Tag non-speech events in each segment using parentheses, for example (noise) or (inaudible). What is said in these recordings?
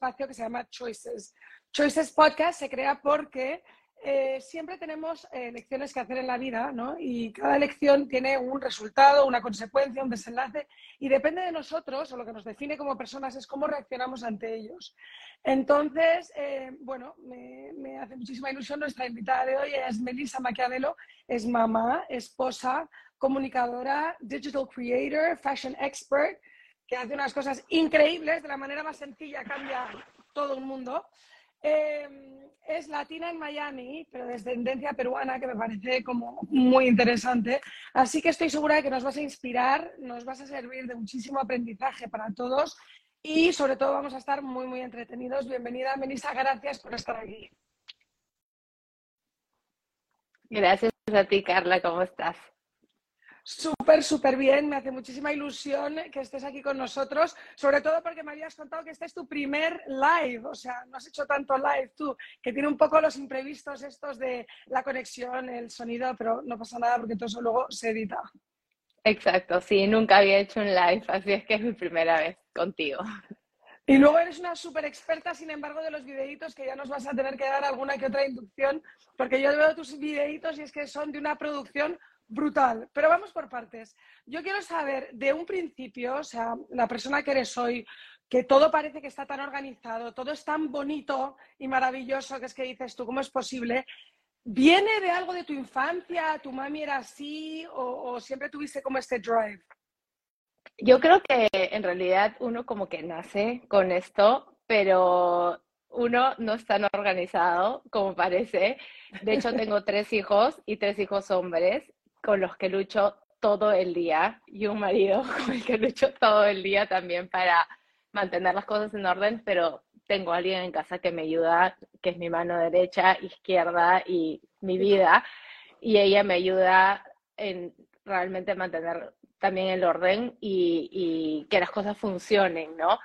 espacio que se llama Choices. Choices Podcast se crea porque eh, siempre tenemos eh, elecciones que hacer en la vida, ¿no? Y cada elección tiene un resultado, una consecuencia, un desenlace, y depende de nosotros, o lo que nos define como personas es cómo reaccionamos ante ellos. Entonces, eh, bueno, me, me, hace muchísima ilusión nuestra invitada de hoy, es Melissa Maquiavelo, es mamá, esposa, comunicadora, digital creator, fashion expert, que hace unas cosas increíbles, de la manera más sencilla cambia todo el mundo. Eh, es latina en Miami, pero de descendencia peruana, que me parece como muy interesante. Así que estoy segura de que nos vas a inspirar, nos vas a servir de muchísimo aprendizaje para todos y sobre todo vamos a estar muy, muy entretenidos. Bienvenida, Melissa, gracias por estar aquí. Gracias a ti, Carla, ¿cómo estás? Súper, súper bien. Me hace muchísima ilusión que estés aquí con nosotros, sobre todo porque me habías contado que este es tu primer live, o sea, no has hecho tanto live tú, que tiene un poco los imprevistos estos de la conexión, el sonido, pero no pasa nada porque todo eso luego se edita. Exacto, sí, nunca había hecho un live, así es que es mi primera vez contigo. Y luego eres una súper experta, sin embargo, de los videitos que ya nos vas a tener que dar alguna que otra inducción, porque yo veo tus videitos y es que son de una producción brutal. Pero vamos por partes. Yo quiero saber de un principio, o sea, la persona que eres hoy, que todo parece que está tan organizado, todo es tan bonito y maravilloso, que es que dices tú, ¿cómo es posible? ¿Viene de algo de tu infancia? ¿Tu mami era así? ¿O, o siempre tuviste como este drive? Yo creo que en realidad uno como que nace con esto, pero uno no es tan organizado como parece. De hecho, tengo (laughs) tres hijos y tres hijos hombres con los que lucho todo el día y un marido (laughs) con el que lucho todo el día también para mantener las cosas en orden, pero tengo a alguien en casa que me ayuda, que es mi mano derecha, izquierda y mi vida, y ella me ayuda en realmente mantener también el orden y, y que las cosas funcionen, ¿no?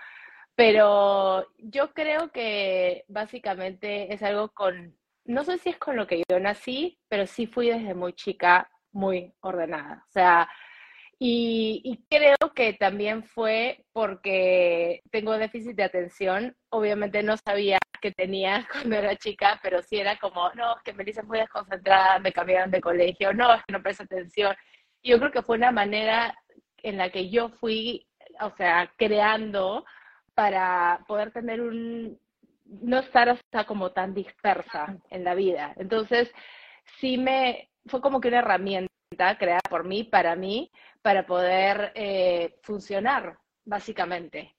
Pero yo creo que básicamente es algo con, no sé si es con lo que yo nací, pero sí fui desde muy chica muy ordenada. O sea, y, creo que también fue porque tengo déficit de atención. Obviamente no sabía que tenía (laughs) cuando era chica, pero sí era como, no, es que Melissa es muy desconcentrada, me cambiaron de colegio, no, es que no presta atención. Yo creo que fue una manera en la que yo fui, o sea, creando para poder tener un, no estar hasta como tan dispersa en la vida. Entonces, sí me, fue como que una herramienta creada por mí, para mí, para poder eh, funcionar, básicamente.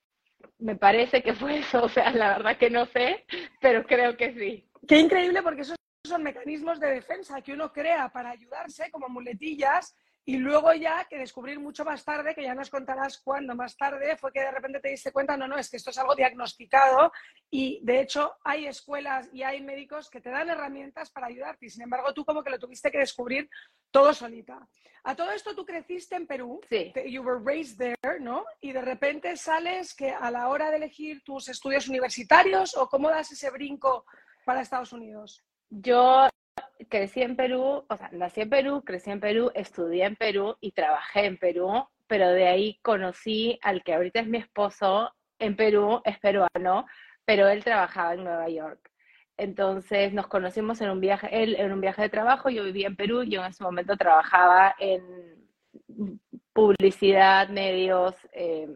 Me parece que fue eso, o sea, la verdad que no sé, pero creo que sí. Qué increíble porque esos son mecanismos de defensa que uno crea para ayudarse como muletillas y luego ya que descubrir mucho más tarde, que ya nos contarás cuándo más tarde, fue que de repente te diste cuenta, no, no, es que esto es algo diagnosticado y de hecho hay escuelas y hay médicos que te dan herramientas para ayudarte y sin embargo tú como que lo tuviste que descubrir todo solita. A todo esto tú creciste en Perú, sí. you were raised there, ¿no? Y de repente sales que a la hora de elegir tus estudios universitarios o cómo das ese brinco para Estados Unidos. Yo crecí en Perú, o sea, nací en Perú, crecí en Perú, estudié en Perú y trabajé en Perú, pero de ahí conocí al que ahorita es mi esposo en Perú, es peruano, pero él trabajaba en Nueva York. Entonces nos conocimos en un viaje, él en un viaje de trabajo, yo vivía en Perú, yo en ese momento trabajaba en publicidad, medios, eh,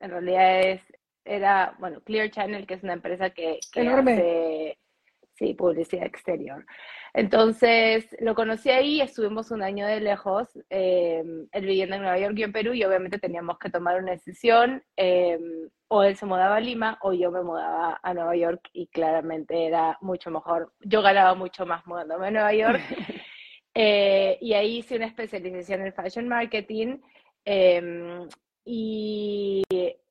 en realidad es, era, bueno, Clear Channel, que es una empresa que, que hace, sí, publicidad exterior. Entonces lo conocí ahí, estuvimos un año de lejos, eh, él viviendo en Nueva York y en Perú, y obviamente teníamos que tomar una decisión, eh, o él se mudaba a Lima o yo me mudaba a Nueva York, y claramente era mucho mejor, yo ganaba mucho más mudándome a Nueva York, (laughs) eh, y ahí hice una especialización en fashion marketing, em, y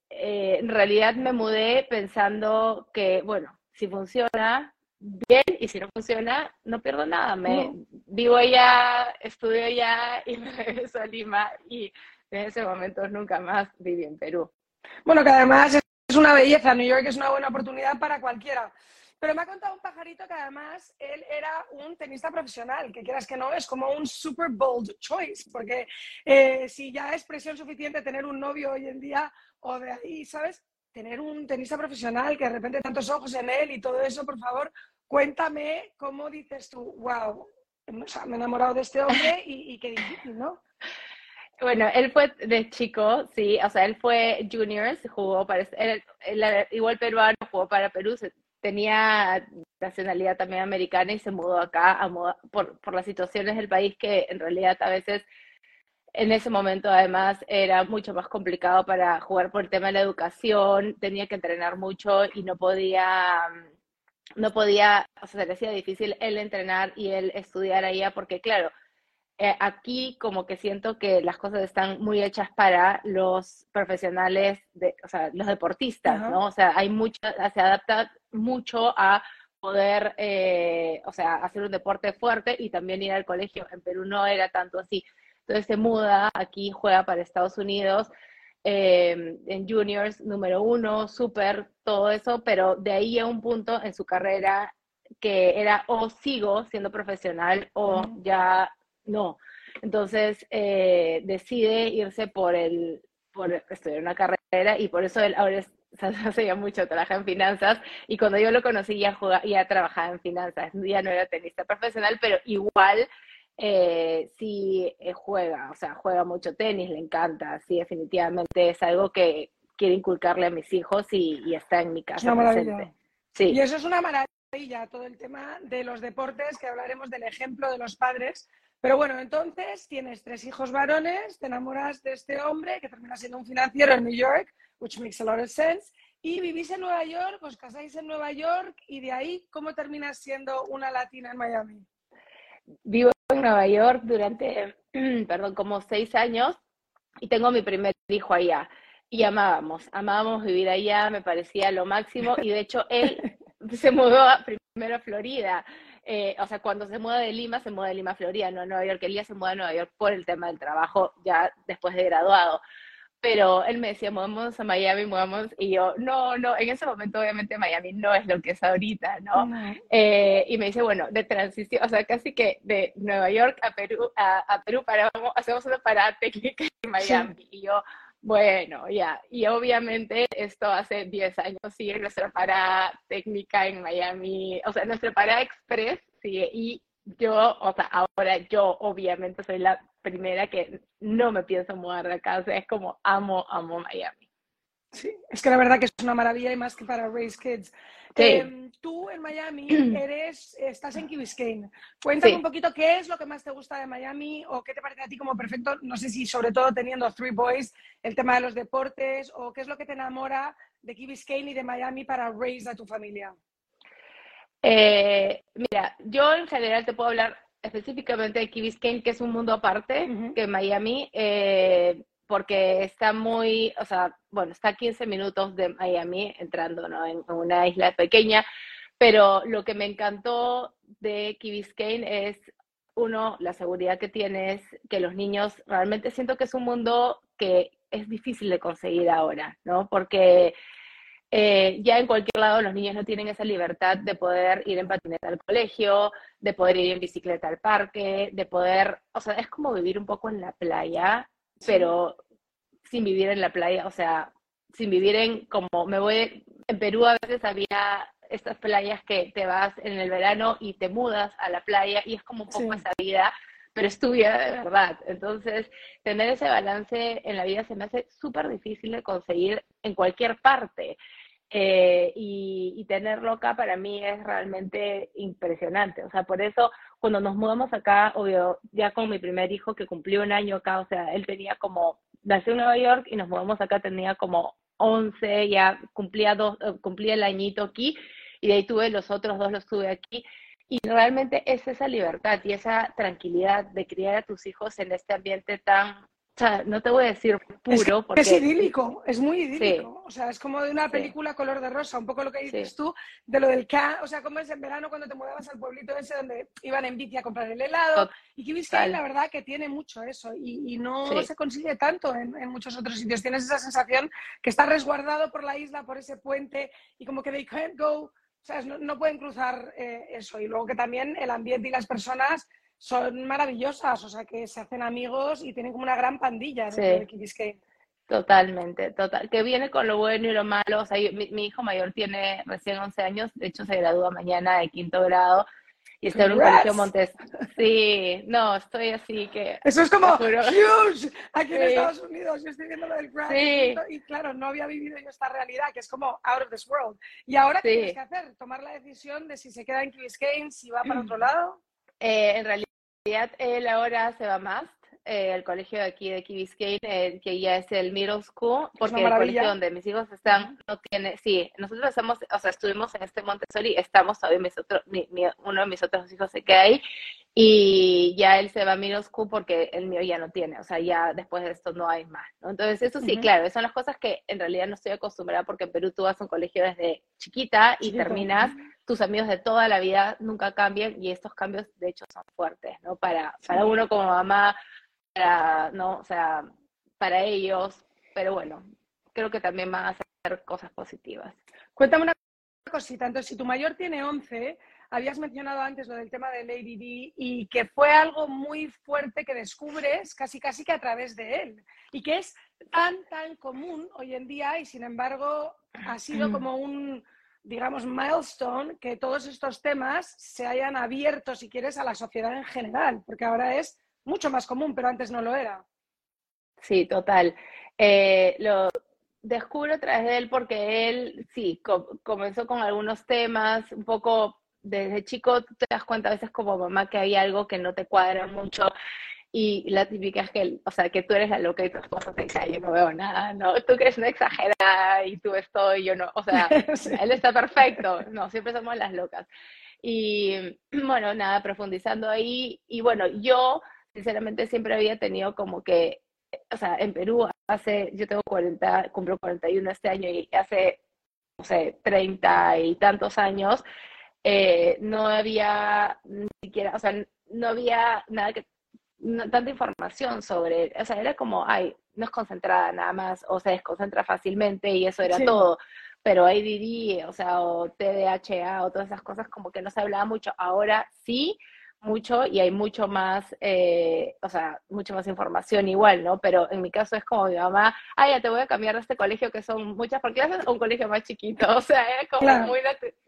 en realidad me mudé pensando que, bueno, si funciona, bien y si no funciona, no pierdo nada. Me vivo allá, estudio allá (laughs) y me regreso a Lima y en ese momento nunca más viví en Perú. Bueno, que además es una belleza, New York es una buena oportunidad para cualquiera. Pero me ha contado un pajarito que además él era un tenista profesional, que quieras que no, es como un super bold choice, porque eh, si ya es presión suficiente tener un novio hoy en día, o de ahí, ¿sabes? Tener un tenista profesional que de repente tantos ojos en él y todo eso, por favor, cuéntame cómo dices tú, wow, me he enamorado de este hombre y, qué difícil, ¿no? Bueno, él fue de chico, sí, o sea, él fue juniors, jugó para, igual peruano, jugó para Perú, tenía nacionalidad también americana y se mudó acá por, por las situaciones del país que en realidad a veces en ese momento además era mucho más complicado para jugar por el tema de la educación, tenía que entrenar mucho y no podía, no podía, o sea, se le hacía difícil él entrenar y él estudiar allá porque claro, eh, aquí como que siento que las cosas están muy hechas para los profesionales, de, o sea, los deportistas, ¿no? O sea, hay mucho, se adapta mucho a poder, eh, o sea, hacer un deporte fuerte y también ir al colegio. En Perú no era tanto así. Entonces se muda, aquí juega para Estados Unidos, eh, en juniors, número uno, súper, todo eso, pero de ahí a un punto en su carrera que era o sigo siendo profesional o ya no. Entonces eh, decide irse por el, por estudiar una carrera y por eso él ahora es, (laughs) hacía mucho, trabaja en finanzas. Y cuando yo lo conocí ya, jugaba, ya trabajaba en finanzas, ya no era tenista profesional, pero igual eh, sí eh, juega, o sea, juega mucho tenis, le encanta, sí, definitivamente es algo que quiero inculcarle a mis hijos y, está en mi casa presente. Sí. Y eso es una maravilla, todo el tema de los deportes, que hablaremos del ejemplo de los padres. Pero bueno, entonces tienes tres hijos varones, te enamoras de este hombre que termina siendo un financiero en New York, which makes a lot of sense, y vivís en Nueva York, os casáis en Nueva York, y de ahí, ¿cómo terminas siendo una latina en Miami? Vivo en Nueva York durante, (clears throat) perdón, como seis años y tengo mi primer hijo allá. Y amábamos, amábamos vivir allá, me parecía lo máximo. Y de hecho, él (laughs) se mudó primero a Florida. Eh, o sea, cuando se muda de Lima, se muda de Lima a Florida, no a Nueva York. Ya se muda a Nueva York por el tema del trabajo, ya después de graduado pero él me decía, movemos a Miami, movemos, y yo, no, no, en ese momento obviamente Miami no es lo que es ahorita, ¿no? Eh, y me dice, bueno, de transición, o sea, casi que de Nueva York a Perú, a, Perú para, hacemos una parada técnica en Miami, y yo, bueno, ya, y obviamente esto hace 10 años sigue nuestra parada técnica en Miami, o sea, nuestra parada express sigue, y yo, o sea, ahora yo obviamente soy la primera que no me pienso mudar de acá, o sea, es como amo, amo Miami. Sí, es que la verdad que es una maravilla y más que para Race Kids. Em, tú en Miami (clears throat) eres, estás en Key Biscayne. Cuéntame un poquito qué es lo que más te gusta de Miami o qué te parece a ti como perfecto, no sé si sobre todo teniendo Three Boys, el tema de los deportes o qué es lo que te enamora de Key Biscayne y de Miami para raise a tu familia. Eh, mira, yo en general te puedo hablar específicamente de Key Biscayne, que es un mundo aparte que Miami, eh, porque está muy, o sea, bueno, está a 15 minutos de Miami entrando ¿no? en, una isla pequeña, pero lo que me encantó de Key Biscayne es, uno, la seguridad que tienes, que los niños, realmente siento que es un mundo que es difícil de conseguir ahora, ¿no? Porque eh, ya en cualquier lado los niños no tienen esa libertad de poder ir en patineta al colegio, de poder ir en bicicleta al parque, de poder, o sea, es como vivir un poco en la playa, pero sin vivir en la playa, o sea, sin vivir en como me voy, en Perú a veces había estas playas que te vas en el verano y te mudas a la playa y es como un poco esa vida, pero es tu vida de verdad. Entonces, tener ese balance en la vida se me hace súper difícil de conseguir en cualquier parte. Eh, y, tenerlo acá para mí es realmente impresionante. O sea, por eso cuando nos mudamos acá, obvio, ya con mi primer hijo que cumplió un año acá, o sea, él tenía como, nació en Nueva York y nos mudamos acá, tenía como 11, ya cumplía, dos, eh, cumplía el añito aquí y de ahí tuve los otros dos, los tuve aquí. Y realmente es esa libertad y esa tranquilidad de criar a tus hijos en este ambiente tan o sea, no te voy a decir puro. Es, porque... es idílico, es muy idílico. O sea, es como de una película color de rosa, un poco lo que dices tú, de lo del K, o sea, como es en verano cuando te mudabas al pueblito ese donde iban en bici a comprar el helado. Y que que la verdad que tiene mucho eso y, no se consigue tanto en, muchos otros sitios. Tienes esa sensación que está resguardado por la isla, por ese puente y como que they can't go, o sea, no, pueden cruzar eh, eso. Y luego que también el ambiente y las personas son maravillosas, o sea, que se hacen amigos y tienen como una gran pandilla de Key Totalmente, total. Que viene con lo bueno y lo malo. O sea, mi, hijo mayor tiene recién 11 años, de hecho se gradúa mañana de quinto grado y está en un colegio Montes. Sí, no, estoy así que. Eso es como huge aquí en Estados Unidos. Yo estoy viendo lo del grad y claro, no había vivido yo esta realidad que es como out of this world. ¿Y ahora qué tienes que hacer? ¿Tomar la decisión de si se queda en Keys Games, si va para otro lado? Eh, en realidad, él ahora se va más eh, el colegio de aquí de Key Biscayne, eh, que ya es el middle school, porque el colegio donde mis hijos están no tiene, sí, nosotros estamos, o sea, estuvimos en este Montessori, estamos todavía, mis otros, uno de mis otros hijos se queda ahí, y ya él se va a middle school porque el mío ya no tiene, o sea, ya después de esto no hay más, ¿no? Entonces, eso sí, claro, son las cosas que en realidad no estoy acostumbrada porque en Perú tú vas a un colegio desde chiquita y terminas tus amigos de toda la vida nunca cambian y estos cambios de hecho son fuertes, ¿no? Para, para uno como mamá, para, ¿no? O sea, para ellos, pero bueno, creo que también van a hacer cosas positivas. Cuéntame una cosita, entonces si tu mayor tiene 11, habías mencionado antes lo del tema del ADD y que fue algo muy fuerte que descubres casi casi que a través de él y que es tan tan común hoy en día y sin embargo ha sido como un digamos milestone que todos estos temas se hayan abierto si quieres a la sociedad en general porque ahora es mucho más común, pero antes no lo era. Sí, total. Eh, lo descubro a través de él porque él, sí, comenzó con algunos temas, un poco desde chico te das cuenta a veces como mamá que hay algo que no te cuadra mucho y la típica es que, o sea, que tú eres la loca y tu esposo te dice, yo no veo nada, no, tú que eres una exagerada y tú ves todo y yo no, o sea, (laughs) él está perfecto, no, siempre somos las locas. Y (clears throat) bueno, nada, profundizando ahí, y bueno, yo sinceramente siempre había tenido como que, o sea, en Perú hace, yo tengo 40, cumplo 41 este año y hace, no sé, 30 y tantos años, eh, no había ni siquiera, o sea, no había nada que, tanta información sobre, o sea, era como, ay, no es concentrada nada más, o se desconcentra fácilmente y eso era todo. Pero ADD, o sea, o TDHA, o todas esas cosas, como que no se hablaba mucho. Ahora sí, mucho y hay mucho más, eh, o sea, mucho más información igual, ¿no? Pero en mi caso es como mi mamá, ah, ya te voy a cambiar de este colegio que son muchas por clases a un colegio más chiquito, (laughs) o sea, es como muy,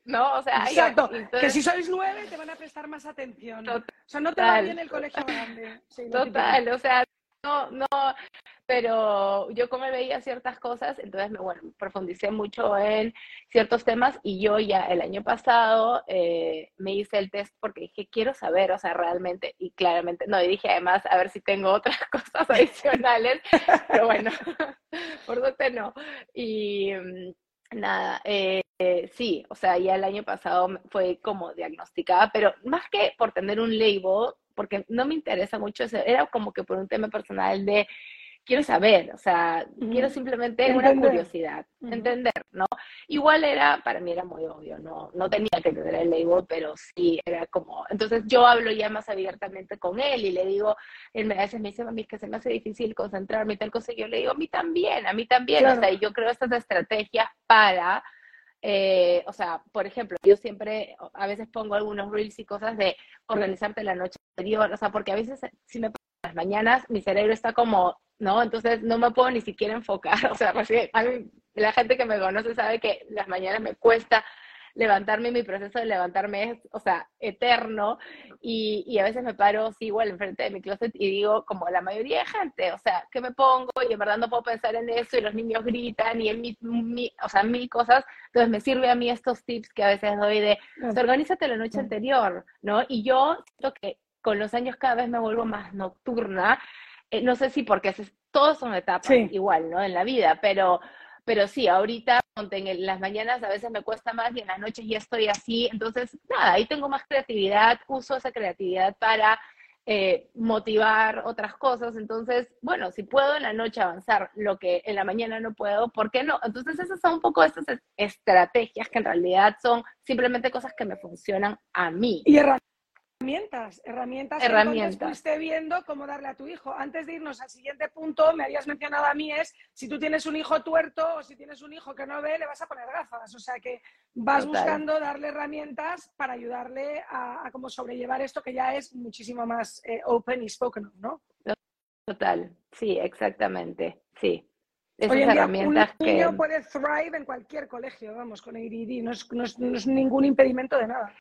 ¿no? O sea, Exacto, que si sois nueve te van a prestar más atención. o sea, no te va bien el colegio grande. total, o sea, no, no, pero yo como veía ciertas cosas, entonces me, bueno, profundicé mucho en ciertos temas y yo ya el año pasado eh, me hice el test porque dije, quiero saber, o sea, realmente, y claramente, no, y dije además, a ver si tengo otras (laughs) cosas adicionales, pero bueno, (laughs) por suerte no. Y mm, nada, eh, sí, o sea, ya el año pasado fue como diagnosticada, pero más que por tener un label, porque no me interesa mucho eso, era como que por un tema personal de quiero saber, o sea, quiero simplemente una curiosidad, entender, ¿no? Igual era, para mí era muy obvio, no, no tenía que tener el label, pero sí era como, entonces yo hablo ya más abiertamente con él y le digo, él me, a veces me dice, mí que se me hace difícil concentrarme y tal cosa, y yo le digo, a mí también, a mí también, o sea, y yo creo estas estrategias para... Eh, o sea, por ejemplo, yo siempre a veces pongo algunos reels y cosas de organizarte la noche anterior, o sea, porque a veces si me las mañanas mi cerebro está como ¿no? Entonces no me puedo ni siquiera enfocar, (laughs) o sea, a mí, la gente que me conoce sabe que las mañanas me cuesta levantarme, mi proceso de levantarme es, o sea, eterno, y, y, a veces me paro, sí, igual enfrente de mi closet y digo, como la mayoría de gente, o sea, ¿qué me pongo? Y en verdad no puedo pensar en eso, y los niños gritan, y en mi, mi o sea, mil cosas, entonces me sirve a mí estos tips que a veces doy de, organízate la noche anterior, ¿no? Y yo siento que con los años cada vez me vuelvo más nocturna, eh, no sé si porque todos son etapas igual, ¿no? En la vida, pero, pero sí, ahorita en las mañanas a veces me cuesta más y en las noches ya estoy así, entonces nada, ahí tengo más creatividad, uso esa creatividad para eh, motivar otras cosas, entonces, bueno, si puedo en la noche avanzar lo que en la mañana no puedo, ¿por qué no? Entonces esas son un poco estas estrategias que en realidad son simplemente cosas que me funcionan a mí. Y herramientas, herramientas. que fuiste viendo cómo darle a tu hijo. Antes de irnos al siguiente punto, me habías mencionado a mí es, si tú tienes un hijo tuerto o si tienes un hijo que no ve, le vas a poner gafas. O sea que vas buscando darle herramientas para ayudarle a, cómo sobrellevar esto que ya es muchísimo más eh, open y spoken, ¿no? Total, sí, exactamente, sí. esas herramientas un niño puede thrive en cualquier colegio, vamos, con ADD, no es, no es ningún impedimento de nada.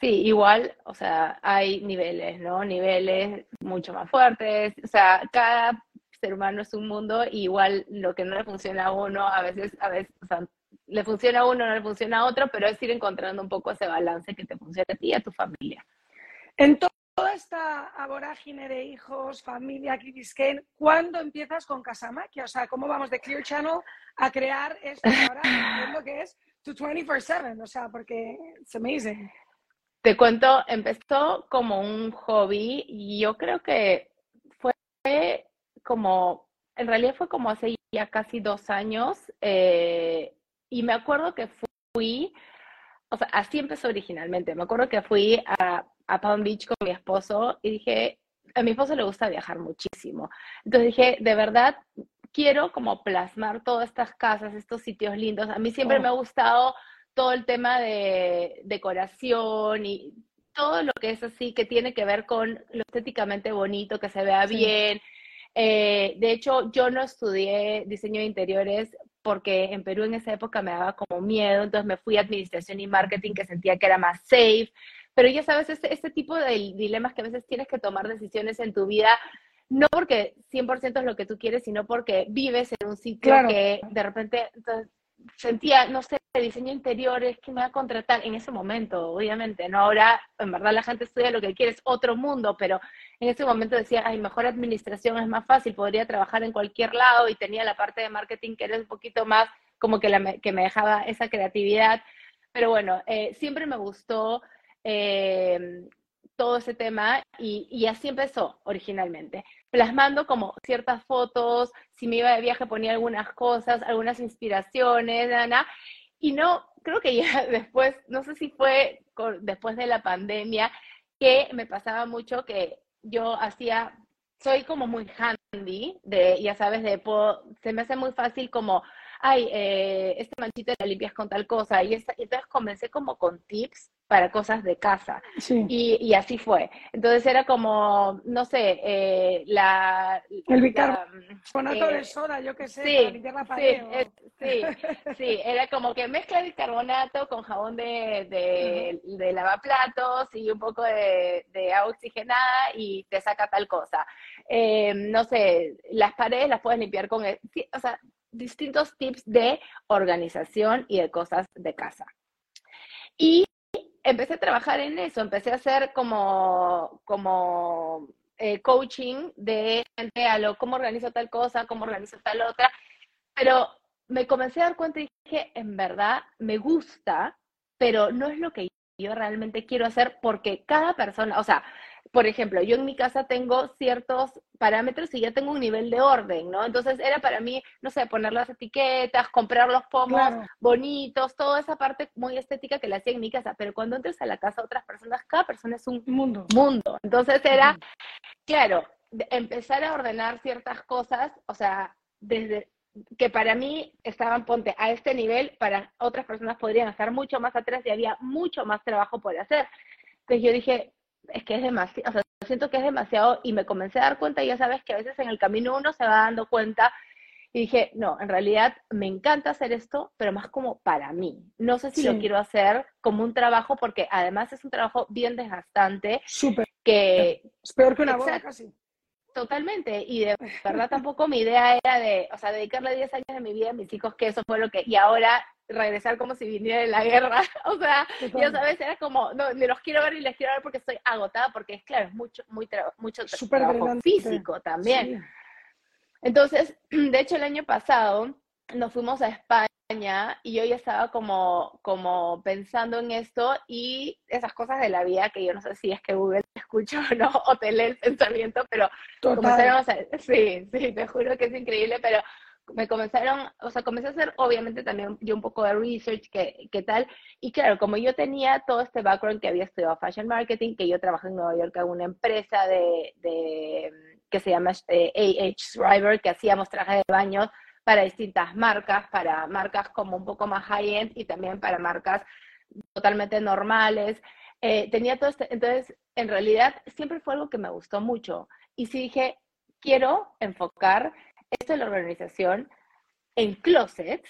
Sí, igual, o sea, hay niveles, ¿no? Niveles mucho más fuertes, o sea, cada ser humano es un mundo y igual lo que no le funciona a uno, a veces, a veces, o sea, le funciona a uno, no le funciona a otro, pero es ir encontrando un poco ese balance que te funcione a ti y a tu familia. En toda esta vorágine de hijos, familia, Kibisken, ¿cuándo empiezas con Casamaquia? O sea, ¿cómo vamos de Clear Channel a crear esto (laughs) ahora lo que es tu 24-7? O sea, porque es amazing. Te cuento, empezó como un hobby y yo creo que fue como, en realidad fue como hace ya casi dos años eh, y me acuerdo que fui, o sea, así empezó originalmente, me acuerdo que fui a, a Palm Beach con mi esposo y dije, a mi esposo le gusta viajar muchísimo, entonces dije, de verdad, quiero como plasmar todas estas casas, estos sitios lindos, a mí siempre oh. me ha gustado todo el tema de decoración y todo lo que es así, que tiene que ver con lo estéticamente bonito, que se vea bien. Eh, de hecho, yo no estudié diseño de interiores porque en Perú en esa época me daba como miedo, entonces me fui a administración y marketing que sentía que era más safe. Pero ya sabes, este, este tipo de dilemas que a veces tienes que tomar decisiones en tu vida no porque 100% es lo que tú quieres, sino porque vives en un sitio que de repente sentía, no sé, diseño interior es que me va a contratar en ese momento, obviamente, ¿no? Ahora, en verdad, la gente estudia lo que quiere, es otro mundo, pero en ese momento decía, ay, mejor administración es más fácil, podría trabajar en cualquier lado y tenía la parte de marketing que era un poquito más como que, la, que me dejaba esa creatividad. Pero bueno, eh, siempre me gustó eh, todo ese tema y, así empezó originalmente, plasmando como ciertas fotos, si me iba de viaje ponía algunas cosas, algunas inspiraciones, nada, y no, creo que ya (laughs) después, no sé si fue después de la pandemia, que me pasaba mucho que yo hacía, soy como muy handy, de, ya sabes, de, se me hace muy fácil como ay, eh, este manchito la limpias con tal cosa. Y, entonces comencé como con tips para cosas de casa. Y, así fue. Entonces era como, no sé, eh, la... El bicarbonato de soda, yo qué sé, sí, para limpiar la pared. Sí, sí, era como que mezcla bicarbonato con jabón de, de, lavaplatos y un poco de, agua oxigenada y te saca tal cosa. Eh, no sé, las paredes las puedes limpiar con... o sea, distintos tips de organización y de cosas de casa. Y empecé a trabajar en eso, empecé a hacer como, como eh, coaching de gente a lo, cómo organizo tal cosa, cómo organizo tal otra, pero me comencé a dar cuenta y dije, en verdad, me gusta, pero no es lo que yo realmente quiero hacer porque cada persona, o sea, por ejemplo, yo en mi casa tengo ciertos parámetros y ya tengo un nivel de orden, ¿no? Entonces era para mí, no sé, poner las etiquetas, comprar los pomos bonitos, toda esa parte muy estética que la hacía en mi casa, pero cuando entres a la casa de otras personas, cada persona es un mundo. mundo. Entonces era, claro, empezar a ordenar ciertas cosas, o sea, desde que para mí estaban, ponte, a este nivel, para otras personas podrían estar mucho más atrás y había mucho más trabajo por hacer. Entonces yo dije, es que es demasiado, o sea, siento que es demasiado y me comencé a dar cuenta, y ya sabes que a veces en el camino uno se va dando cuenta y dije, no, en realidad me encanta hacer esto, pero más como para mí. No sé si lo quiero hacer como un trabajo porque además es un trabajo bien desgastante. Súper. Que, es peor que una boda casi. Totalmente, y de (laughs) verdad tampoco mi idea era de, o sea, dedicarle 10 años de mi vida a mis hijos, que eso fue lo que, y ahora regresar como si viniera de la guerra, (laughs) o sea, yo sabes, era como, no, ni los quiero ver ni les quiero ver porque estoy agotada, porque es claro, es mucho, muy mucho trabajo físico también. Entonces, (clears throat) de hecho, el año pasado nos fuimos a España y yo ya estaba como, como pensando en esto y esas cosas de la vida que yo no sé si es que Google escucha o no, o te lee el pensamiento, pero comenzaron a, sí, sí, te juro que es increíble, pero me comenzaron, o sea, comencé a hacer obviamente también yo un poco de research, qué, qué tal, y claro, como yo tenía todo este background que había estudiado fashion marketing, que yo trabajé en Nueva York en una empresa de, de que se llama eh, AH Driver, que hacíamos trajes de baño para distintas marcas, para marcas como un poco más high-end y también para marcas totalmente normales. Eh, tenía todo este, entonces, en realidad, siempre fue algo que me gustó mucho. Y sí dije, quiero enfocar esto es la organización en closets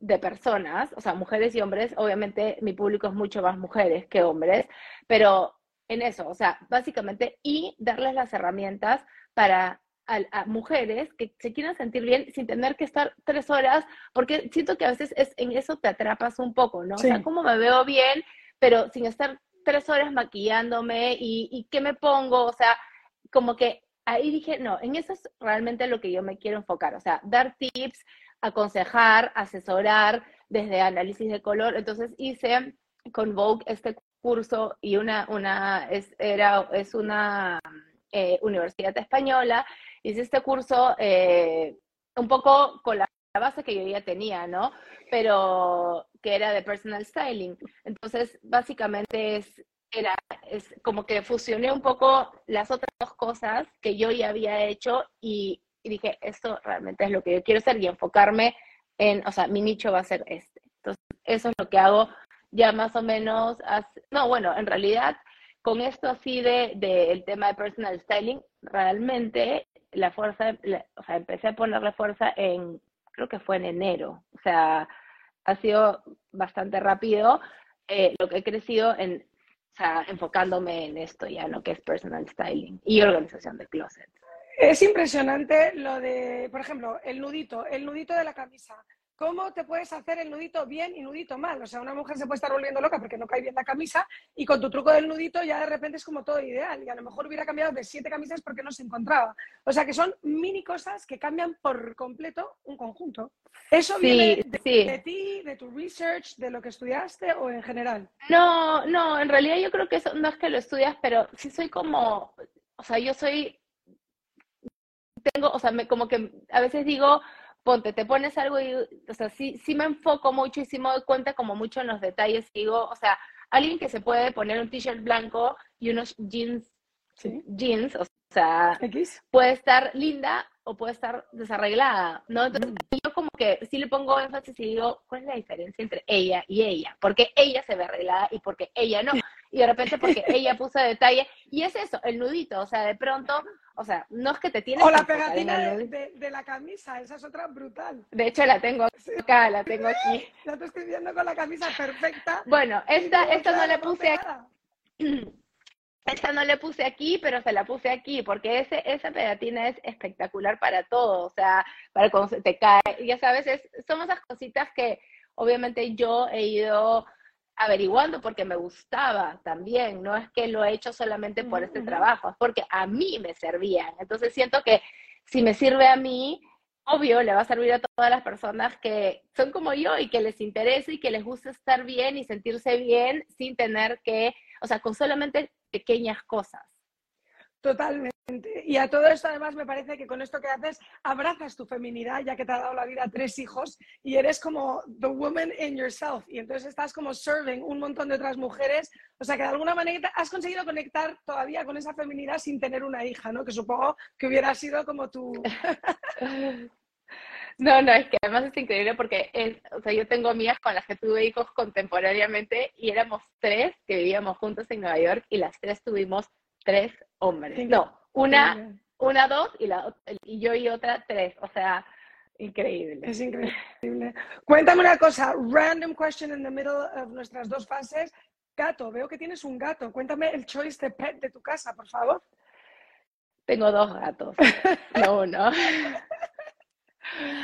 de personas, o sea, mujeres y hombres, obviamente mi público es mucho más mujeres que hombres, pero en eso, o sea, básicamente, y darles las herramientas para a, mujeres que se quieran sentir bien sin tener que estar tres horas, porque siento que a veces es, en eso te atrapas un poco, ¿no? O sea, como me veo bien, pero sin estar tres horas maquillándome y, y qué me pongo, o sea, como que ahí dije, no, en eso es realmente lo que yo me quiero enfocar, o sea, dar tips, aconsejar, asesorar desde análisis de color. Entonces hice con Vogue este curso y una, una es, era, es una eh, universidad española. Hice este curso eh, un poco con la base que yo ya tenía, ¿no? Pero que era de personal styling. Entonces, básicamente es, era, es como que fusioné un poco las otras dos cosas que yo ya había hecho y dije, esto realmente es lo que yo quiero hacer y enfocarme en, o sea, mi nicho va a ser este. Entonces, eso es lo que hago ya más o menos, no, bueno, en realidad, con esto así de, el tema de personal styling, realmente la fuerza, o sea, empecé a ponerle fuerza en, creo que fue en enero, o sea, ha sido bastante rápido eh, lo que he crecido en, o sea, enfocándome en esto ya, ¿no? Que es personal styling y organización de closets. Es impresionante lo de, por ejemplo, el nudito, el nudito de la camisa. ¿Cómo te puedes hacer el nudito bien y nudito mal? O sea, una mujer se puede estar volviendo loca porque no cae bien la camisa y con tu truco del nudito ya de repente es como todo ideal y a lo mejor hubiera cambiado de siete camisas porque no se encontraba. O sea, que son mini cosas que cambian por completo un conjunto. ¿Eso viene de, ti, de tu research, de lo que estudiaste o en general? No, no, en realidad yo creo que eso no es que lo estudias, pero sí soy como, o sea, yo soy tengo, o sea, me, como que a veces digo, ponte, te pones algo y, o sea, sí, sí me enfoco mucho y sí me doy cuenta como mucho en los detalles. Digo, o sea, alguien que se puede poner un t-shirt blanco y unos jeans, jeans, o sea, puede estar linda o puede estar desarreglada, ¿no? Entonces, mm. yo como que sí le pongo énfasis y digo, ¿cuál es la diferencia entre ella y ella? Porque ella se ve arreglada y porque ella no. Y de repente porque (laughs) ella puso detalle. Y es eso, el nudito, o sea, de pronto o sea, no es que te tienes O la pegatina de, la camisa, esa es otra brutal. De hecho, la tengo (laughs) acá, la tengo aquí. (laughs) Te estoy viendo con la camisa perfecta. Bueno, esta, esta no la puse aquí. (clears throat) Esta no le puse aquí, pero se la puse aquí, porque ese, esa pegatina es espectacular para todo, o sea, para cuando se te cae, ya sabes, es, son esas cositas que obviamente yo he ido averiguando porque me gustaba también, no es que lo he hecho solamente por este trabajo, es porque a mí me servían. Entonces siento que si me sirve a mí, obvio, le va a servir a todas las personas que son como yo y que les interese y que les gusta estar bien y sentirse bien sin tener que, o sea, con solamente pequeñas cosas. Totalmente. Y a todo esto, además, me parece que con esto que haces, abrazas tu feminidad, ya que te ha dado la vida tres hijos, y eres como the woman in yourself. Y entonces estás como serving un montón de otras mujeres. O sea, que de alguna manera has conseguido conectar todavía con esa feminidad sin tener una hija, ¿no? Que supongo que hubiera sido como tu. (laughs) No, no, es que además es increíble porque es, o sea, yo tengo amigas con las que tuve hijos contemporáneamente y éramos tres que vivíamos juntos en Nueva York y las tres tuvimos tres hombres. No, una, una dos y, la, y yo y otra tres. O sea, increíble. Es increíble. Cuéntame una cosa, random question in the middle of nuestras dos fases. Gato, veo que tienes un gato. Cuéntame el choice de pet de tu casa, por favor. Tengo dos gatos. (laughs) No, no.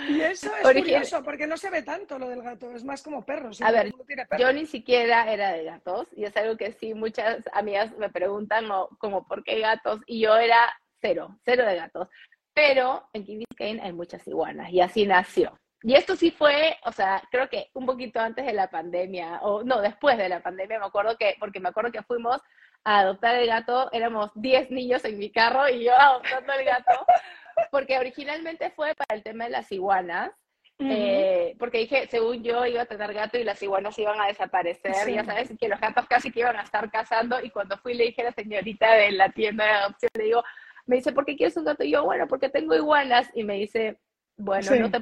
Y eso es curioso, porque no se ve tanto lo del gato, es más como perros. A ver, yo ni siquiera era de gatos, y es algo que sí muchas amigas me preguntan, como, ¿por qué gatos? Y yo era cero, cero de gatos. Pero en Key Biscayne hay muchas iguanas, y así nació. Y esto sí fue, o sea, creo que un poquito antes de la pandemia, o no, después de la pandemia, me acuerdo que, porque me acuerdo que fuimos a adoptar el gato, éramos 10 niños en mi carro y yo adoptando el gato, porque originalmente fue para el tema de las iguanas, eh, porque dije, según yo iba a tener gato y las iguanas iban a desaparecer, ya sabes, que los gatos casi que iban a estar cazando, y cuando fui le dije a la señorita de la tienda de adopción, le digo, me dice, ¿por qué quieres un gato? Y yo, bueno, porque tengo iguanas, y me dice, bueno, no te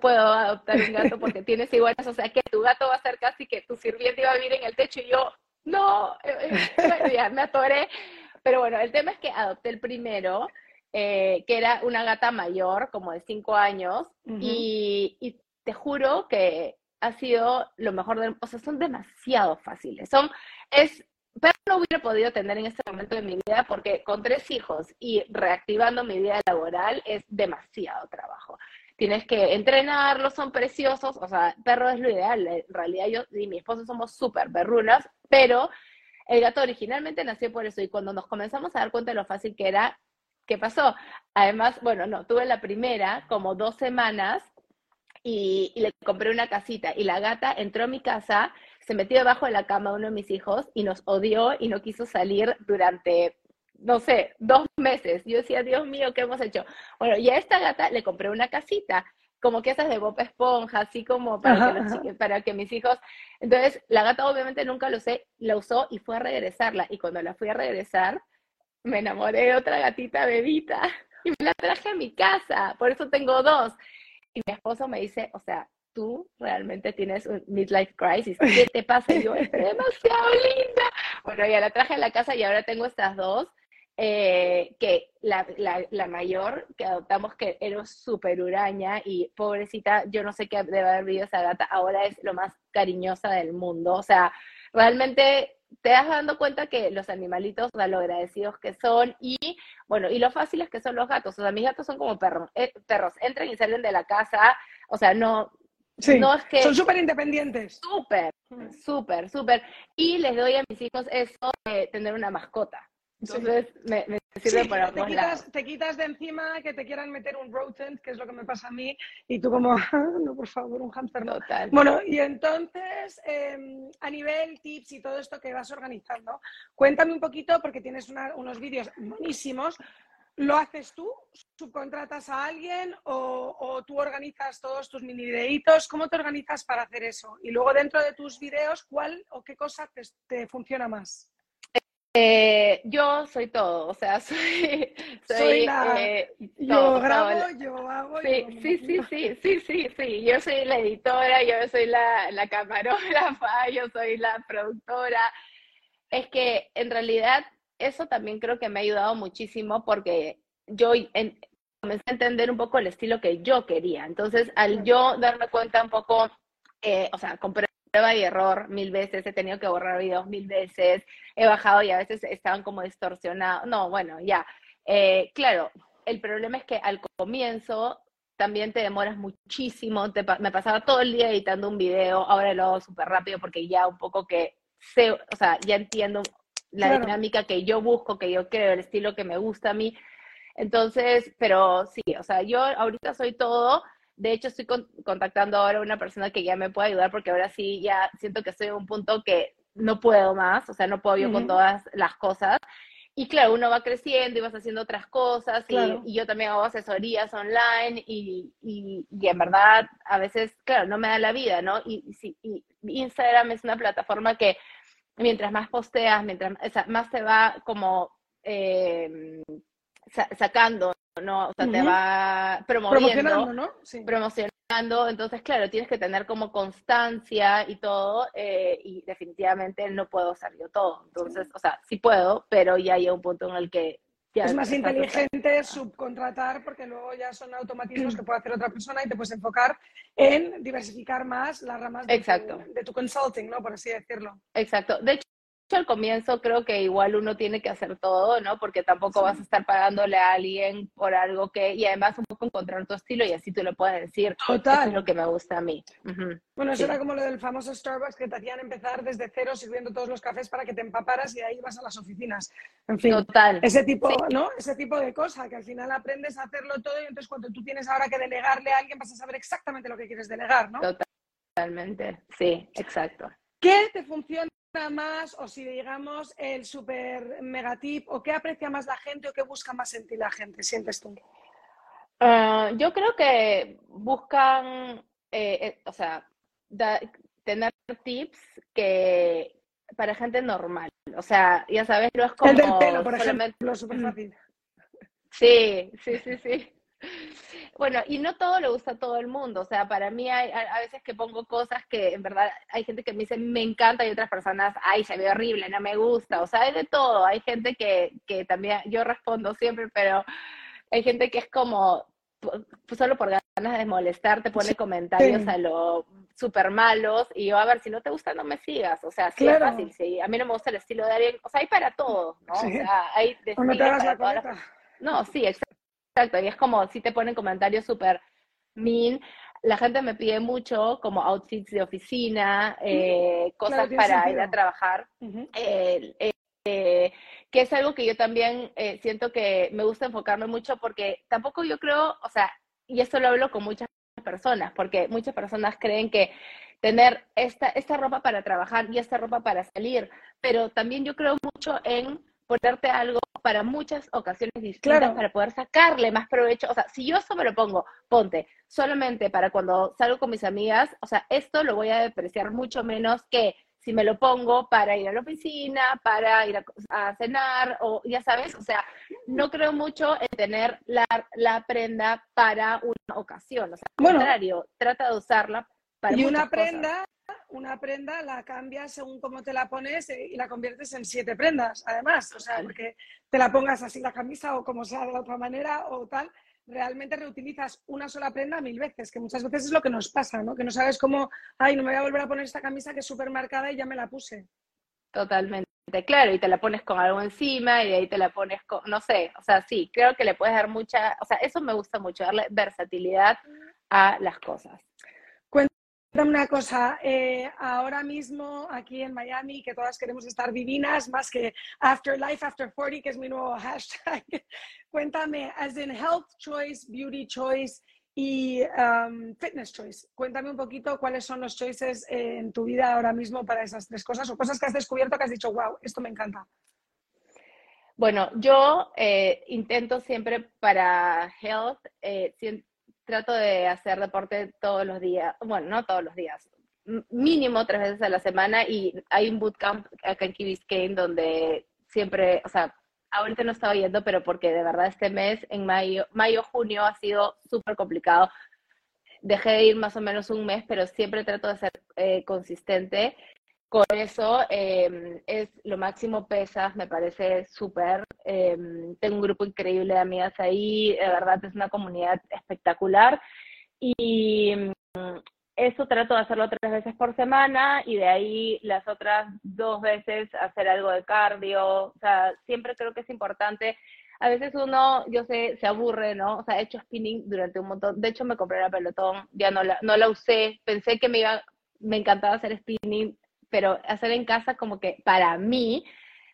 puedo adoptar un gato porque tienes iguanas, o sea que tu gato va a ser casi que tu sirviente iba a vivir en el techo, y yo, no, eh, eh, ya me atoré, pero bueno, el tema es que adopté el primero, eh, que era una gata mayor, como de cinco años, y, y, te juro que ha sido lo mejor del... O sea, son demasiado fáciles. Son, es, pero no hubiera podido tener en este momento de mi vida porque con tres hijos y reactivando mi vida laboral es demasiado trabajo. Tienes que entrenarlos, son preciosos, o sea, perro es lo ideal. En realidad yo y mi esposo somos súper perrunas, pero el gato originalmente nació por eso y cuando nos comenzamos a dar cuenta de lo fácil que era, ¿qué pasó? Además, bueno, no, tuve la primera como dos semanas y, le compré una casita y la gata entró a mi casa, se metió debajo de la cama de uno de mis hijos y nos odió y no quiso salir durante, no sé, dos meses. Yo decía, Dios mío, ¿qué hemos hecho? Bueno, y a esta gata le compré una casita como que esas de Bob Esponja, así como para, que, para que mis hijos... Entonces, la gata obviamente nunca lo sé, la usó y fue a regresarla. Y cuando la fui a regresar, me enamoré de otra gatita bebita y me la traje a mi casa. Por eso tengo dos. Y mi esposo me dice, o sea, tú realmente tienes un midlife crisis. ¿Qué te pasa? Y yo, es demasiado linda. Bueno, ya la traje a la casa y ahora tengo estas dos. Eh, que la, la, la, mayor que adoptamos, que era súper huraña y pobrecita, yo no sé qué debe haber vivido esa gata, ahora es lo más cariñosa del mundo. O sea, realmente te das dando cuenta que los animalitos, o sea, lo agradecidos que son y, bueno, y lo fáciles que son los gatos. O sea, mis gatos son como perros, eh, perros, entran y salen de la casa, o sea, no, no es que... Son súper independientes. Súper, súper, súper. Y les doy a mis hijos eso de tener una mascota. Entonces, me, sirve para te quitas, te quitas de encima que te quieran meter un rodent, que es lo que me pasa a mí, y tú como, ah, no, por favor, un hamster no. Total. Bueno, y entonces, em, a nivel tips y todo esto que vas organizando, cuéntame un poquito, porque tienes unos vídeos buenísimos, ¿Lo haces tú? ¿Subcontratas a alguien o, o, tú organizas todos tus mini videitos? ¿Cómo te organizas para hacer eso? Y luego dentro de tus videos, ¿cuál o qué cosa te, te funciona más? Eh, yo soy todo, o sea, (laughs) soy, soy, eh, yo grabo, yo hago. Sí, sí, sí, sí, sí, sí, sí, yo soy la editora, yo soy la, la camarógrafa, (laughs) yo soy la productora. Es que en realidad eso también creo que me ha ayudado muchísimo porque yo comencé a entender un poco el estilo que yo quería. Entonces, al yo darme cuenta un poco, eh, o sea, compré prueba y error mil veces, he tenido que borrar videos mil veces, he bajado y a veces estaban como distorsionados. No, bueno, ya. Eh, claro, el problema es que al comienzo también te demoras muchísimo, me pasaba todo el día editando un video, ahora lo hago súper rápido porque ya un poco que sé, o sea, ya entiendo la dinámica que yo busco, que yo creo, el estilo que me gusta a mí. Entonces, pero sí, o sea, yo ahorita soy todo, de hecho, estoy contactando ahora a una persona que ya me puede ayudar porque ahora sí ya siento que estoy en un punto que no puedo más, o sea, no puedo yo con todas las cosas. Y claro, uno va creciendo y vas haciendo otras cosas y, yo también hago asesorías online y, y, en verdad a veces, claro, no me da la vida, ¿no? Y, y, Instagram es una plataforma que mientras más posteas, mientras más te va como eh, sacando ¿no? O sea, te va promoviendo, ¿no? promocionando, entonces, claro, tienes que tener como constancia y todo, eh, y definitivamente no puedo hacer yo todo, entonces, o sea, sí puedo, pero ya hay un punto en el que... Ya es más inteligente subcontratar porque luego ya son automatismos que puede hacer otra persona y te puedes enfocar en diversificar más las ramas de, Exacto. Tu, de tu consulting, ¿no? Por así decirlo. Exacto. De hecho, al comienzo creo que igual uno tiene que hacer todo, ¿no? Porque tampoco vas a estar pagándole a alguien por algo que, y además un poco encontrar tu estilo y así tú le puedes decir, Total. es lo que me gusta a mí. Bueno, eso era como lo del famoso Starbucks que te hacían empezar desde cero sirviendo todos los cafés para que te empaparas y ahí vas a las oficinas. En fin, Total. ese tipo, ¿no? Ese tipo de cosa que al final aprendes a hacerlo todo y entonces cuando tú tienes ahora que delegarle a alguien vas a saber exactamente lo que quieres delegar, ¿no? Totalmente, sí, exacto. ¿Qué te funciona más o si digamos el super megatip o qué aprecia más la gente o qué busca más en ti la gente, sientes tú? Ah, yo creo que buscan, eh, eh, o sea, tener tips que para gente normal. O sea, ya sabes, no es como... El del pelo, por ejemplo, súper fácil. Sí, sí, sí, sí. (laughs) Bueno, y no todo le gusta a todo el mundo, o sea, para mí hay a, veces que pongo cosas que en verdad hay gente que me dice me encanta y otras personas, ay, se ve horrible, no me gusta, o sea, hay de todo, hay gente que, que también, yo respondo siempre, pero hay gente que es como, solo por ganas de molestar, te pone comentarios a lo súper malos y yo, a ver, si no te gusta, no me sigas. O sea, sí es fácil, sí. A mí no me gusta el estilo de alguien. O sea, hay para todos, ¿no? O sea, hay de no te No, sí, exacto. Y es como si te ponen comentarios súper mean. La gente me pide mucho como outfits de oficina, eh, cosas para ir a trabajar. Eh, eh, que es algo que yo también siento que me gusta enfocarme mucho porque tampoco yo creo, o sea, y esto lo hablo con muchas personas, porque muchas personas creen que tener esta, esta ropa para trabajar y esta ropa para salir, pero también yo creo mucho en ponerte algo para muchas ocasiones distintas para poder sacarle más provecho. O sea, si yo eso me lo pongo, ponte, solamente para cuando salgo con mis amigas, o sea, esto lo voy a depreciar mucho menos que si me lo pongo para ir a la oficina, para ir a, cenar, o ya sabes, o sea, no creo mucho en tener la, la prenda para una ocasión, o sea, al contrario, trata de usarla para Y una prenda, una prenda la cambias según cómo te la pones eh, y la conviertes en siete prendas, además, o sea, porque te la pongas así la camisa o como sea de otra manera o tal, realmente reutilizas una sola prenda mil veces, que muchas veces es lo que nos pasa, ¿no? Que no sabes cómo, ay, no me voy a volver a poner esta camisa que es súper marcada y ya me la puse. Totalmente, claro, y te la pones con algo encima y de ahí te la pones con, no sé, o sea, sí, creo que le puedes dar mucha, o sea, eso me gusta mucho, darle versatilidad a las cosas. Una cosa, eh, ahora mismo aquí en Miami, que todas queremos estar divinas, más que After Life, After 40, que es mi nuevo (laughs) hashtag, Cuéntame, as in health choice, beauty choice y um, fitness choice. Cuéntame un poquito cuáles son los choices en tu vida ahora mismo para esas tres cosas o cosas que has descubierto que has dicho, wow, esto me encanta. Bueno, yo eh, intento siempre para health, eh, trato de hacer deporte todos los días, bueno, no todos los días, mínimo tres veces a la semana y hay un bootcamp acá en Key Biscayne donde siempre, o sea, ahorita no estaba yendo, pero porque de verdad este mes, en mayo, mayo, junio, ha sido súper complicado. Dejé de ir más o menos un mes, pero siempre trato de ser eh, consistente. Con eso em, es lo máximo pesas, me parece súper. Em, tengo un grupo increíble de amigas ahí, de verdad es una comunidad espectacular. Y eso trato de hacerlo tres veces por semana y de ahí las otras dos veces hacer algo de cardio. O sea, siempre creo que es importante. A veces uno, yo sé, se aburre, ¿no? O sea, he hecho spinning durante un montón. De hecho, me compré la pelotón, ya no la, no la usé. Pensé que me iba, me encantaba hacer spinning, pero hacer en casa como que para mí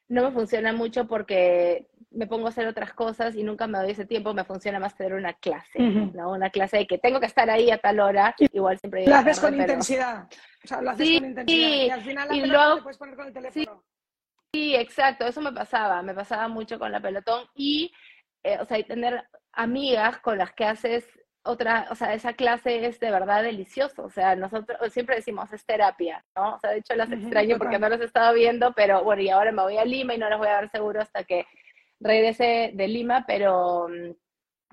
no me funciona mucho porque me pongo a hacer otras cosas y nunca me doy ese tiempo, me funciona más tener una clase, ¿no? Una clase de que tengo que estar ahí a tal hora, igual siempre... Lo haces con intensidad, o sea, lo haces con intensidad y al final la y luego, te puedes poner con el teléfono. Sí, exacto, eso me pasaba, me pasaba mucho con la pelotón y, eh, o sea, y tener amigas con las que haces otra, o sea, esa clase es de verdad delicioso, o sea, nosotros siempre decimos es terapia, ¿no? O sea, de hecho las extraño porque no las he estado viendo, pero bueno, y ahora me voy a Lima y no las voy a dar seguro hasta que regrese de Lima, pero,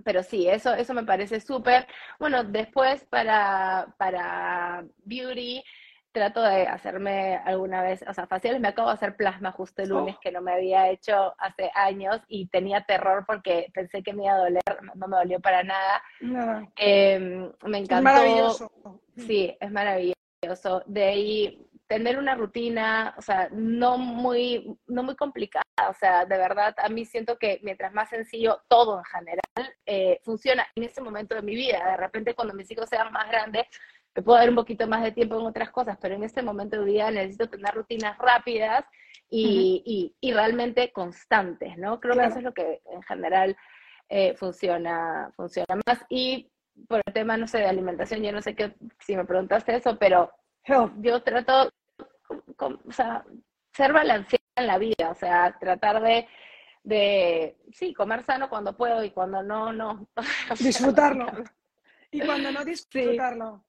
pero sí, eso, eso me parece súper. Bueno, después para, para beauty, trato de hacerme alguna vez, o sea, faciales, me acabo de hacer plasma justo el lunes, oh. que no me había hecho hace años y tenía terror porque pensé que me iba a doler, no me dolió para nada. Em, me encantó. Es maravilloso. Sí, es maravilloso. De ahí tener una rutina, o sea, no muy, no muy complicada, o sea, de verdad, a mí siento que mientras más sencillo todo en general eh, funciona en este momento de mi vida. De repente cuando mis hijos sean más grandes, me puedo dar un poquito más de tiempo en otras cosas, pero en este momento de vida necesito tener rutinas rápidas y, y, realmente constantes, ¿no? Creo que eso es lo que en general eh, funciona, funciona más. Y por el tema, no sé, de alimentación, yo no sé qué, si me preguntaste eso, pero yo trato, o sea, ser balanceada en la vida, o sea, tratar de, de, sí, comer sano cuando puedo y cuando no, no. (laughs) Disfrutarlo. (laughs) y cuando no, disfrutarlo.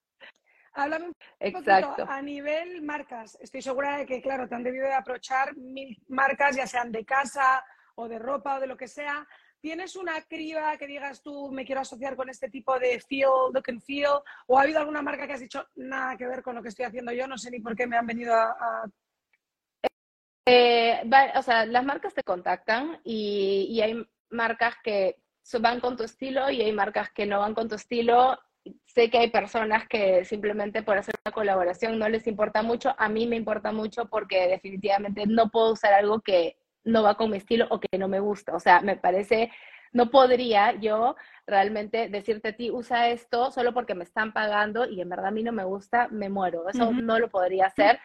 Háblame un Exacto. a nivel marcas. Estoy segura de que, claro, te han debido de aprovechar mil marcas, ya sean de casa o de ropa o de lo que sea. ¿Tienes una criba que digas tú, me quiero asociar con este tipo de feel, look and feel? ¿O ha habido alguna marca que has dicho, nada que ver con lo que estoy haciendo yo? No sé ni por qué me han venido a... Eh, o sea, las marcas te contactan y, hay marcas que van con tu estilo y hay marcas que no van con tu estilo. Sé que hay personas que simplemente por hacer una colaboración no les importa mucho. A mí me importa mucho porque definitivamente no puedo usar algo que no va con mi estilo o que no me gusta. O sea, me parece, no podría yo realmente decirte a ti, usa esto solo porque me están pagando y en verdad a mí no me gusta, me muero. Eso no lo podría hacer.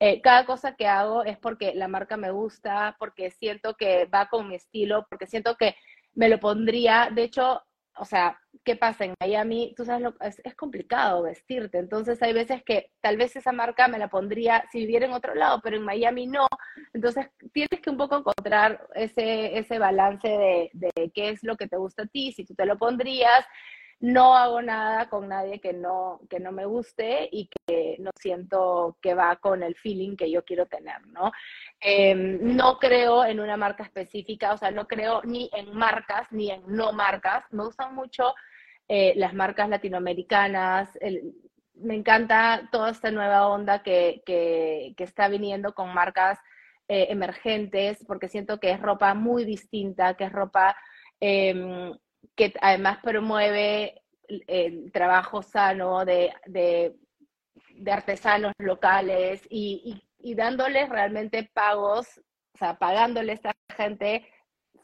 Eh, cada cosa que hago es porque la marca me gusta, porque siento que va con mi estilo, porque siento que me lo pondría. De hecho, o sea, ¿qué pasa en Miami? Tú sabes, lo, es, es, complicado vestirte. Entonces hay veces que tal vez esa marca me la pondría si viviera en otro lado, pero en Miami no. Entonces tienes que un poco encontrar ese, ese balance de, de qué es lo que te gusta a ti, si tú te lo pondrías no hago nada con nadie que no, que no me guste y que no siento que va con el feeling que yo quiero tener, ¿no? Em, no creo en una marca específica, o sea, no creo ni en marcas ni en no marcas. Me gustan mucho eh, las marcas latinoamericanas, me encanta toda esta nueva onda que, que, está viniendo con marcas eh, emergentes, porque siento que es ropa muy distinta, que es ropa... Em, que además promueve el trabajo sano de, de, artesanos locales y, y, dándoles realmente pagos, o sea, pagándoles a esta gente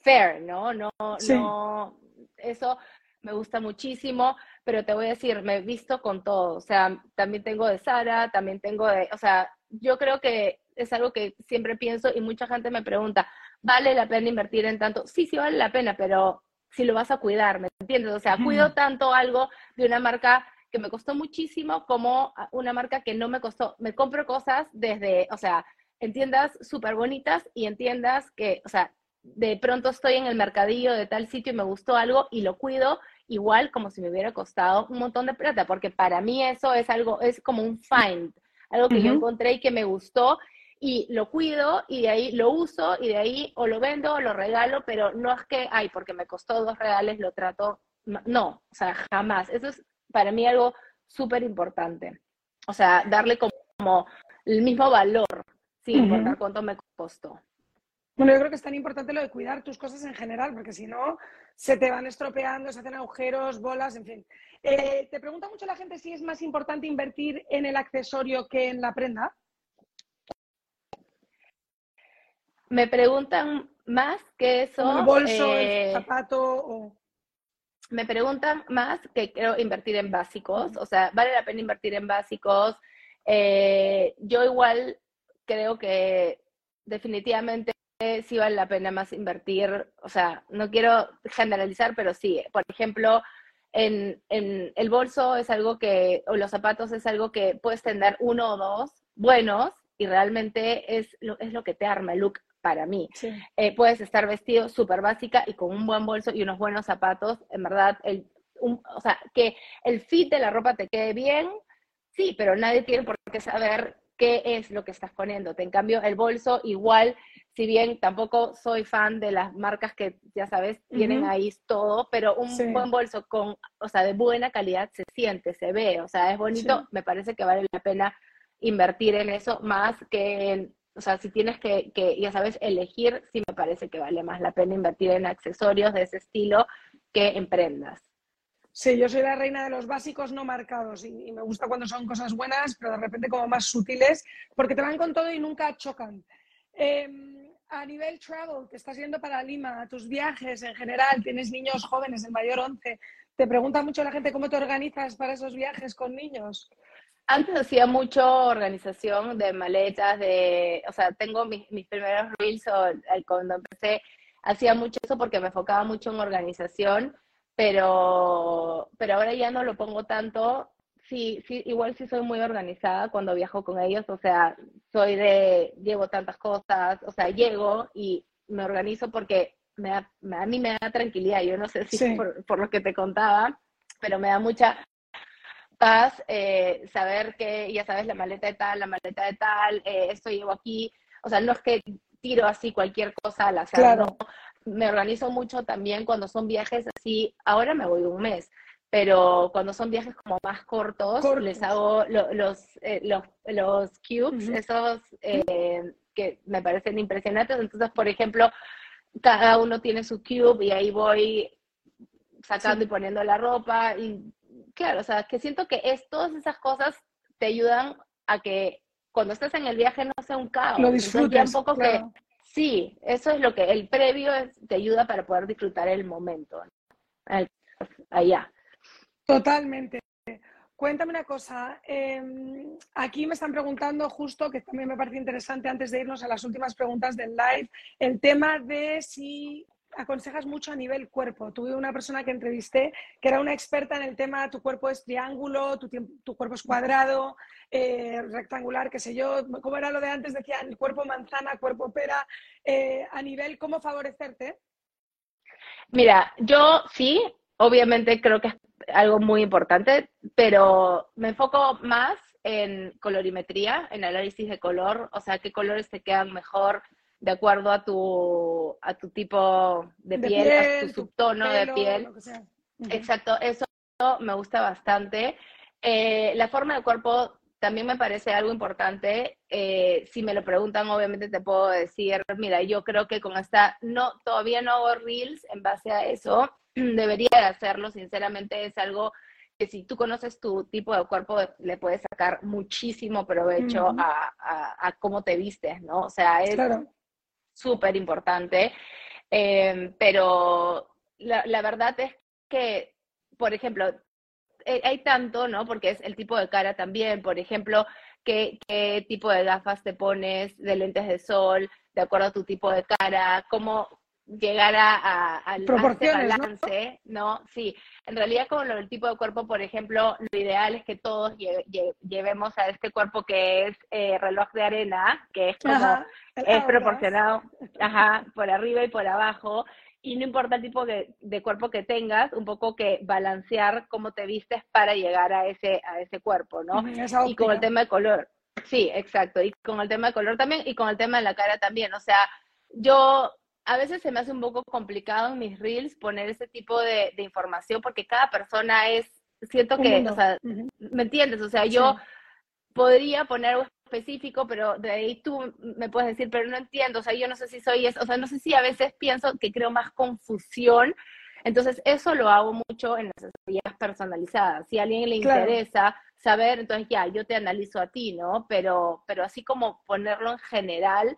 fair, ¿no? No, no, eso me gusta muchísimo, pero te voy a decir, me he visto con todo, o sea, también tengo de Sara, también tengo de, o sea, yo creo que es algo que siempre pienso y mucha gente me pregunta, ¿vale la pena invertir en tanto? Sí, sí vale la pena, pero si lo vas a cuidar, ¿me entiendes? O sea, cuido tanto algo de una marca que me costó muchísimo como una marca que no me costó. Me compro cosas desde, o sea, en tiendas súper bonitas y entiendas que, o sea, de pronto estoy en el mercadillo de tal sitio y me gustó algo y lo cuido igual como si me hubiera costado un montón de plata, porque para mí eso es algo, es como un find, algo que yo encontré y que me gustó y lo cuido y de ahí lo uso y de ahí o lo vendo o lo regalo, pero no es que, ay, porque me costó dos reales, lo trato. No, o sea, jamás. Eso es para mí algo súper importante. O sea, darle como, el mismo valor, sin importar cuánto me costó. Bueno, yo creo que es tan importante lo de cuidar tus cosas en general, porque si no, se te van estropeando, se hacen agujeros, bolas, en fin. Eh, te pregunta mucho la gente si es más importante invertir en el accesorio que en la prenda. Me preguntan más que eso. el bolso, el eh, zapato Me preguntan más que quiero invertir en básicos, o sea, vale la pena invertir en básicos. Eh, yo igual creo que definitivamente sí vale la pena más invertir, o sea, no quiero generalizar, pero sí, por ejemplo, en, en, el bolso es algo que, o los zapatos es algo que puedes tener uno o dos buenos y realmente es lo, es lo que te arma el look para mí. Eh, puedes estar vestido súper básica y con un buen bolso y unos buenos zapatos, en verdad, el, o sea, que el fit de la ropa te quede bien, sí, pero nadie tiene por qué saber qué es lo que estás poniéndote. En cambio, el bolso igual, si bien tampoco soy fan de las marcas que, ya sabes, tienen ahí todo, pero un buen bolso con, o sea, de buena calidad se siente, se ve, o sea, es bonito, me parece que vale la pena invertir en eso más que en o sea, si tienes que, que, ya sabes, elegir, sí me parece que vale más la pena invertir en accesorios de ese estilo que en prendas. Sí, yo soy la reina de los básicos no marcados y, me gusta cuando son cosas buenas, pero de repente como más sutiles, porque te van con todo y nunca chocan. Em, a nivel travel, que estás yendo para Lima, tus viajes en general, tienes niños jóvenes, el mayor 11, te pregunta mucho la gente cómo te organizas para esos viajes con niños. Antes hacía mucho organización de maletas, de, o sea, tengo mis, mis primeros reels o, cuando empecé, hacía mucho eso porque me enfocaba mucho en organización, pero, pero ahora ya no lo pongo tanto. Sí, sí, igual sí soy muy organizada cuando viajo con ellos, o sea, soy de, llevo tantas cosas, o sea, llego y me organizo porque me a mí me da tranquilidad, yo no sé si por, por lo que te contaba, pero me da mucha eh, saber que, ya sabes, la maleta de tal, la maleta de tal, eh, esto llevo aquí, o sea, no es que tiro así cualquier cosa al azar, claro. Me organizo mucho también cuando son viajes así, ahora me voy un mes, pero cuando son viajes como más cortos, les hago los, eh, los, los, cubes, esos que me parecen impresionantes. Entonces, por ejemplo, cada uno tiene su cube y ahí voy sacando y poniendo la ropa. Y claro, o sea, que siento que es, todas esas cosas te ayudan a que cuando estés en el viaje no sea un caos. Lo disfrutes. un poco que, sí, eso es lo que el previo te ayuda para poder disfrutar el momento. Allá. Totalmente. Cuéntame una cosa. Em, aquí me están preguntando justo, que también me parece interesante antes de irnos a las últimas preguntas del live, el tema de si aconsejas mucho a nivel cuerpo. Tuve una persona que entrevisté que era una experta en el tema tu cuerpo es triángulo, tu, tu cuerpo es cuadrado, eh, rectangular, qué sé yo. ¿Cómo era lo de antes? Decían cuerpo manzana, cuerpo pera. Eh, a nivel, ¿cómo favorecerte? Mira, yo sí, obviamente creo que es algo muy importante, pero me enfoco más en colorimetría, en análisis de color, o sea, qué colores te quedan mejor de acuerdo a tu, a tu tipo de, piel, a tu subtono de piel. Exacto, eso me gusta bastante. Eh, la forma del cuerpo también me parece algo importante. Eh, si me lo preguntan, obviamente te puedo decir, mira, yo creo que con esta, no, todavía no hago reels en base a eso, (clears throat) debería de hacerlo, sinceramente es algo que si tú conoces tu tipo de cuerpo, le puedes sacar muchísimo provecho a, cómo te vistes, ¿no? O sea, es súper importante, em, pero la, verdad es que, por ejemplo, eh, hay tanto, ¿no? Porque es el tipo de cara también, por ejemplo, qué, qué tipo de gafas te pones, de lentes de sol, de acuerdo a tu tipo de cara, cómo, llegar a, al balance, ¿no? Sí, en realidad con el tipo de cuerpo, por ejemplo, lo ideal es que todos llevemos a este cuerpo que es eh, reloj de arena, que es como, es proporcionado, ajá, por arriba y por abajo, y no importa el tipo de, cuerpo que tengas, un poco que balancear cómo te vistes para llegar a ese, a ese cuerpo, ¿no? Y con el tema de color. Sí, exacto. Y con el tema de color también y con el tema de la cara también. O sea, yo a veces se me hace un poco complicado en mis reels poner ese tipo de, información porque cada persona es, siento que, o sea, ¿me entiendes? O sea, yo podría poner algo específico, pero de ahí tú me puedes decir, pero no entiendo, o sea, yo no sé si soy eso, o sea, no sé si a veces pienso que creo más confusión. Entonces, eso lo hago mucho en las asesorías personalizadas. Si a alguien le interesa saber, entonces ya, yo te analizo a ti, ¿no? Pero, pero así como ponerlo en general,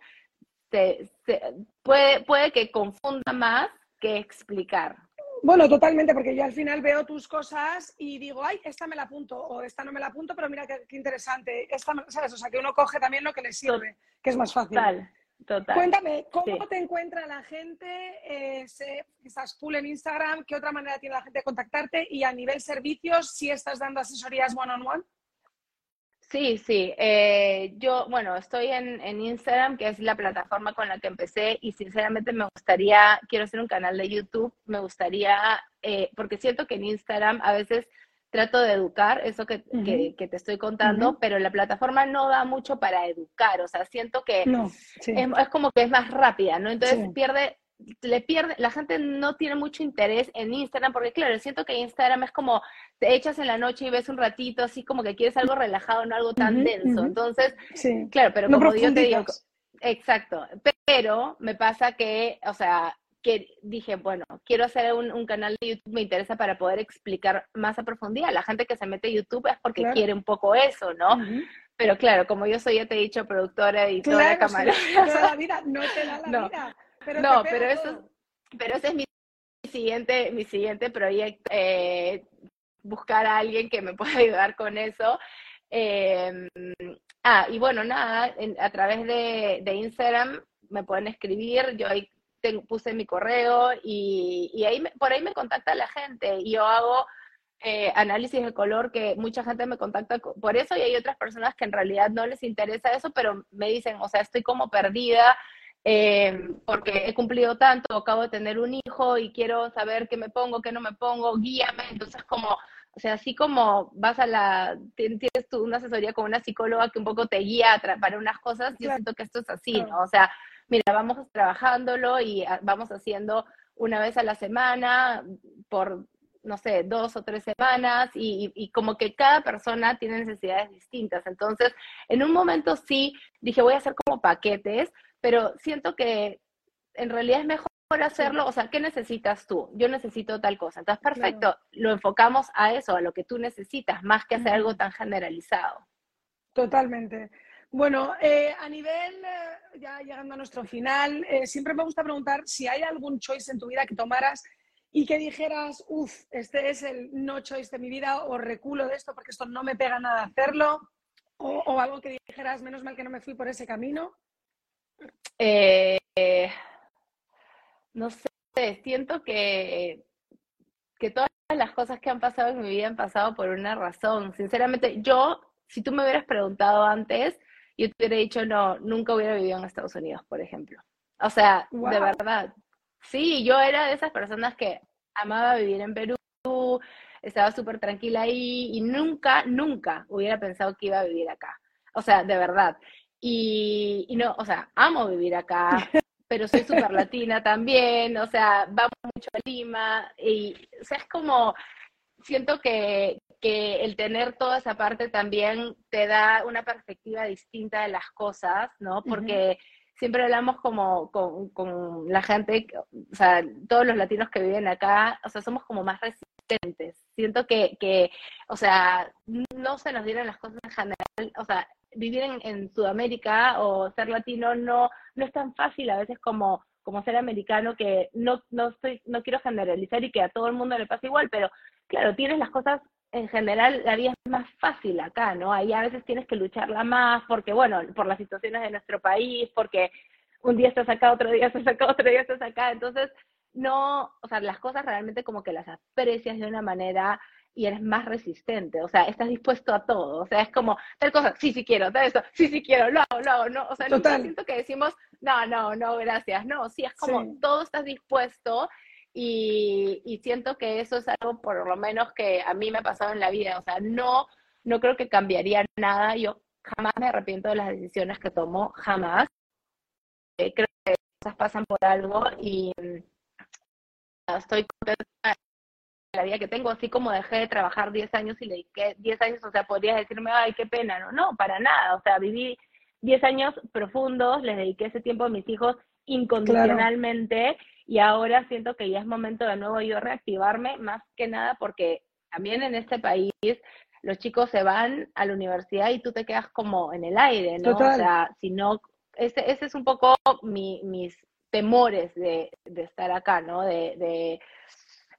puede, puede que confunda más que explicar. Bueno, totalmente, porque yo al final veo tus cosas y digo, ay, esta me la apunto o esta no me la apunto, pero mira qué, interesante. Esta, ¿sabes? O sea, que uno coge también lo que le sirve, que es más fácil. Total, total. Cuéntame, ¿cómo te encuentra la gente? Eh, sé estás full en Instagram, ¿qué otra manera tiene la gente de contactarte? Y a nivel servicios, si estás dando asesorías one-on-one. on one Sí, sí. Eh, yo, bueno, estoy en, Instagram, que es la plataforma con la que empecé, y sinceramente me gustaría, quiero hacer un canal de YouTube, me gustaría, eh, porque siento que en Instagram a veces trato de educar, eso que, te estoy contando, pero la plataforma no da mucho para educar, o sea, siento que es, es, como que es más rápida, ¿no? Entonces pierde le pierde, la gente no tiene mucho interés en Instagram, porque claro, siento que Instagram es como te echas en la noche y ves un ratito, así como que quieres algo relajado, no algo tan denso. Entonces, claro, pero como yo te digo, exacto, pero me pasa que, o sea, que dije, bueno, quiero hacer un, canal de YouTube, me interesa para poder explicar más a profundidad. La gente que se mete a YouTube es porque quiere un poco eso, ¿no? Pero claro, como yo soy, ya te he dicho, productora y toda la cámara. la vida, no te da la vida no, pero eso, pero ese es mi siguiente, mi siguiente proyecto, eh, buscar a alguien que me pueda (laughs) ayudar con eso. Em, ah, y bueno, nada, a través de, Instagram me pueden escribir, yo ahí puse mi correo y, ahí por ahí me contacta la gente y yo hago eh, análisis de color que mucha gente me contacta por eso y hay otras personas que en realidad no les interesa eso, pero me dicen, o sea, estoy como perdida, eh, porque he cumplido tanto, acabo de tener un hijo y quiero saber qué me pongo, qué no me pongo, guíame. Entonces, como, o sea, así como vas a la, tienes tú una asesoría con una psicóloga que un poco te guía para unas cosas, yo siento que esto es así, ¿no? O sea, mira, vamos trabajándolo y ah, vamos haciendo una vez a la semana por no sé, dos o tres semanas y, y, como que cada persona tiene necesidades distintas. Entonces, en un momento sí dije, voy a hacer como paquetes, pero siento que en realidad es mejor hacerlo, o sea, ¿qué necesitas tú? Yo necesito tal cosa. Entonces, perfecto, lo enfocamos a eso, a lo que tú necesitas, más que hacer algo tan generalizado. Totalmente. Bueno, eh, a nivel, eh, ya llegando a nuestro final, eh, siempre me gusta preguntar si hay algún choice en tu vida que tomaras y que dijeras, uff, este es el no choice de mi vida o reculo de esto porque esto no me pega nada hacerlo, o, o algo que dijeras, menos mal que no me fui por ese camino. No sé, siento que, que todas las cosas que han pasado en mi vida han pasado por una razón. Sinceramente, yo, si tú me hubieras preguntado antes, yo te hubiera dicho, no, nunca hubiera vivido en Estados Unidos, por ejemplo. O sea, de verdad. Sí, yo era de esas personas que amaba vivir en Perú, estaba súper tranquila ahí y nunca, nunca hubiera pensado que iba a vivir acá. O sea, de verdad. Y, y no, o sea, amo vivir acá, (laughs) pero soy súper latina también, o sea, vamos mucho a Lima y, o sea, es como, siento que, que el tener toda esa parte también te da una perspectiva distinta de las cosas, ¿no? Porque siempre hablamos como con, con, la gente, o sea, todos los latinos que viven acá, o sea, somos como más resistentes. Siento que, que o sea, no se nos dieron las cosas en general, o sea, vivir en, en Sudamérica o ser latino no, no es tan fácil a veces como como ser americano, que no, no, estoy, no quiero generalizar y que a todo el mundo le pasa igual, pero claro, tienes las cosas en general la vida es más fácil acá, ¿no? Ahí a veces tienes que lucharla más porque, bueno, por las situaciones de nuestro país, porque un día estás acá, otro día estás acá, otro día estás acá. Entonces, no, o sea, las cosas realmente como que las aprecias de una manera y eres más resistente, o sea, estás dispuesto a todo, o sea, es como, tal cosa, sí, sí quiero, tal eso, sí, sí quiero, lo hago, lo hago, no, o sea, no siento que decimos, no, no, no, gracias, no, sí, es como, todo estás dispuesto y, siento que eso es algo por lo menos que a mí me ha pasado en la vida. O sea, no, no creo que cambiaría nada. Yo jamás me arrepiento de las decisiones que tomo, jamás. Eh, creo que cosas pasan por algo y mm, estoy contenta la vida que tengo, así como dejé de trabajar 10 años y le dediqué 10 años, o sea, podrías decirme, ay, qué pena, no, no, para nada, o sea, viví 10 años profundos, les dediqué ese tiempo a mis hijos incondicionalmente y ahora siento que ya es momento de nuevo yo reactivarme, más que nada porque también en este país los chicos se van a la universidad y tú te quedas como en el aire, ¿no? O sea, si no, ese, ese es un poco mi, mis temores de, de, estar acá, ¿no? De, de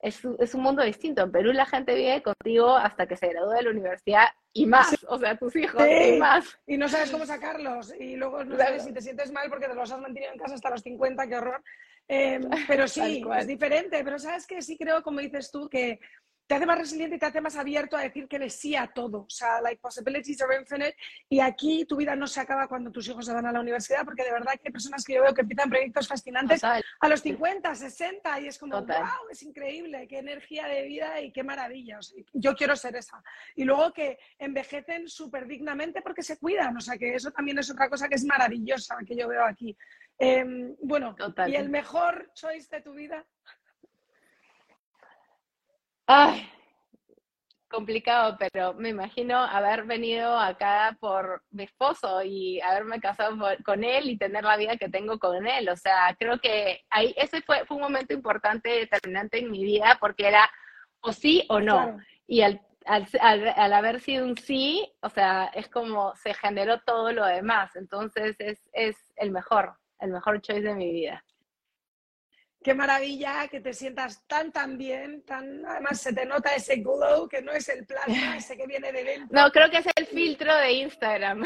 es, es, un mundo distinto. En Perú la gente vive contigo hasta que se gradúa de la universidad y más, o sea, tus hijos y más. Y no sabes cómo sacarlos y luego no sabes si te sientes mal porque te los has mantenido en casa hasta los 50, qué horror. Em, pero (laughs) sí, es diferente. Pero sabes que sí creo, como dices tú, que te hace más resiliente y te hace más abierto a decir que le sí a todo. O sea, like possibilities are infinite. Y aquí tu vida no se acaba cuando tus hijos se van a la universidad, porque de verdad que hay personas que yo veo que empiezan proyectos fascinantes a los 50, 60, y es como, wow, es increíble, qué energía de vida y qué maravilla. yo quiero ser esa. Y luego que envejecen súper dignamente porque se cuidan. O sea, que eso también es otra cosa que es maravillosa que yo veo aquí. Em, bueno, ¿y el mejor choice de tu vida? Ay, complicado, pero me imagino haber venido acá por mi esposo y haberme casado con él y tener la vida que tengo con él. O sea, creo que ahí ese fue, fue un momento importante, determinante en mi vida, porque era o sí o no. Y al, al, al, haber sido un sí, o sea, es como se generó todo lo demás. Entonces es, es el mejor el mejor choice de mi vida. Qué maravilla que te sientas tan, tan bien, tan, además se te nota ese glow que no es el plasma (laughs) ese que viene de dentro. No, creo que es el filtro de Instagram.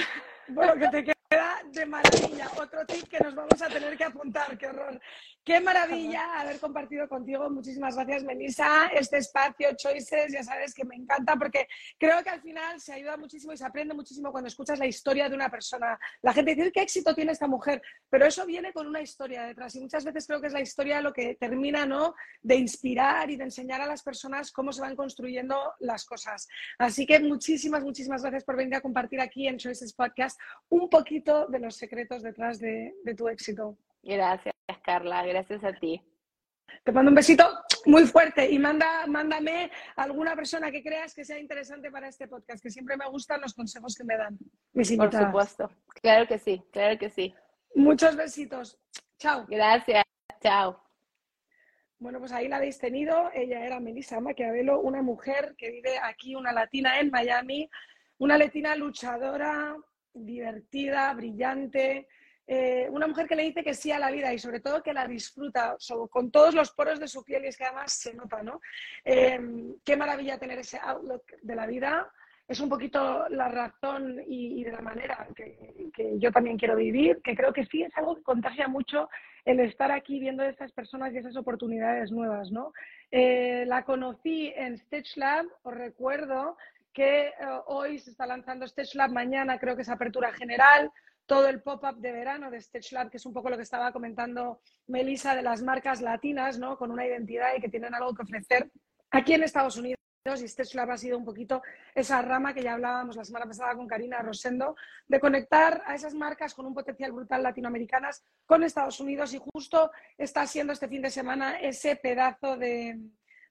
Bueno, que te queda de maravilla. Otro tip que nos vamos a tener que apuntar, qué horror. Qué maravilla haber compartido contigo. Muchísimas gracias, Melissa. Este espacio, Choices, ya sabes que me encanta porque creo que al final se ayuda muchísimo y se aprende muchísimo cuando escuchas la historia de una persona. La gente dice, ¿qué éxito tiene esta mujer? Pero eso viene con una historia detrás y muchas veces creo que es la historia lo que termina, ¿no? De inspirar y de enseñar a las personas cómo se van construyendo las cosas. Así que muchísimas, muchísimas gracias por venir a compartir aquí en Choices Podcast un poquito de los secretos detrás de, de tu éxito. Gracias, Carla. Gracias a ti. Te mando un besito muy fuerte y manda, mándame a alguna persona que creas que sea interesante para este podcast, que siempre me gustan los consejos que me dan mis Por supuesto. Claro que sí, claro que sí. Muchos besitos. Chao. Gracias. Chao. Bueno, pues ahí la habéis tenido. Ella era Melissa Maquiavelo, una mujer que vive aquí, una latina en Miami, una latina luchadora, divertida, brillante, eh, una mujer que le dice que sí a la vida y sobre todo que la disfruta con todos los poros de su piel y es que además se nota, ¿no? Eh, qué maravilla tener ese outlook de la vida. Es un poquito la razón y, de la manera que, que, yo también quiero vivir, que creo que sí es algo que contagia mucho el estar aquí viendo a estas personas y esas oportunidades nuevas, ¿no? Eh, la conocí en Stitch Lab, os recuerdo que hoy se está lanzando Stitch Lab, mañana creo que es apertura general, todo el pop-up de verano de Stitch Lab, que es un poco lo que estaba comentando Melissa de las marcas latinas, ¿no? Con una identidad y que tienen algo que ofrecer aquí en Estados Unidos. Y Stitch Lab ha sido un poquito esa rama que ya hablábamos la semana pasada con Karina Rosendo, de conectar a esas marcas con un potencial brutal latinoamericanas con Estados Unidos y justo está siendo este fin de semana ese pedazo de,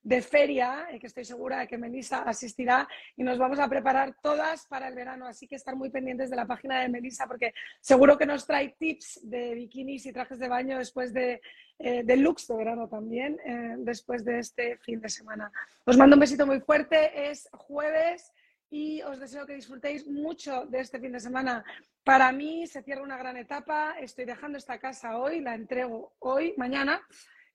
de feria, eh, que estoy segura de que Melissa asistirá y nos vamos a preparar todas para el verano. Así que estar muy pendientes de la página de Melissa porque seguro que nos trae tips de bikinis y trajes de baño después de, eh, de de verano también, eh, después de este fin de semana. Os mando un besito muy fuerte. Es jueves y os deseo que disfrutéis mucho de este fin de semana. Para mí se cierra una gran etapa. Estoy dejando esta casa hoy, la entrego hoy, mañana.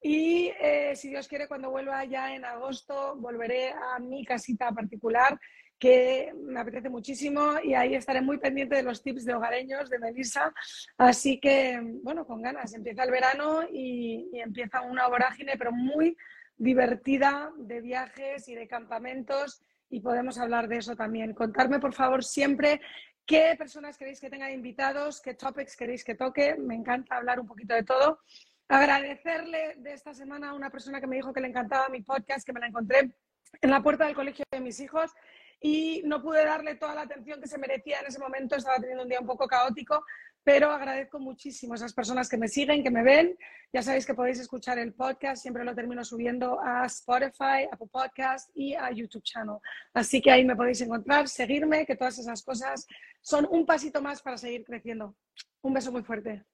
Y eh, si Dios quiere, cuando vuelva ya en agosto, volveré a mi casita particular, que me apetece muchísimo y ahí estaré muy pendiente de los tips de hogareños de Melissa. Así que, bueno, con ganas. Empieza el verano y, y empieza una vorágine, pero muy divertida de viajes y de campamentos y podemos hablar de eso también. Contarme, por favor, siempre qué personas queréis que tenga invitados, qué topics queréis que toque. Me encanta hablar un poquito de todo. Agradecerle de esta semana a una persona que me dijo que le encantaba mi podcast, que me la encontré en la puerta del colegio de mis hijos y no pude darle toda la atención que se merecía en ese momento, estaba teniendo un día un poco caótico, pero agradezco muchísimo a esas personas que me siguen, que me ven. Ya sabéis que podéis escuchar el podcast, siempre lo termino subiendo a Spotify, Apple Podcast y a YouTube Channel. Así que ahí me podéis encontrar, seguirme, que todas esas cosas son un pasito más para seguir creciendo. Un beso muy fuerte.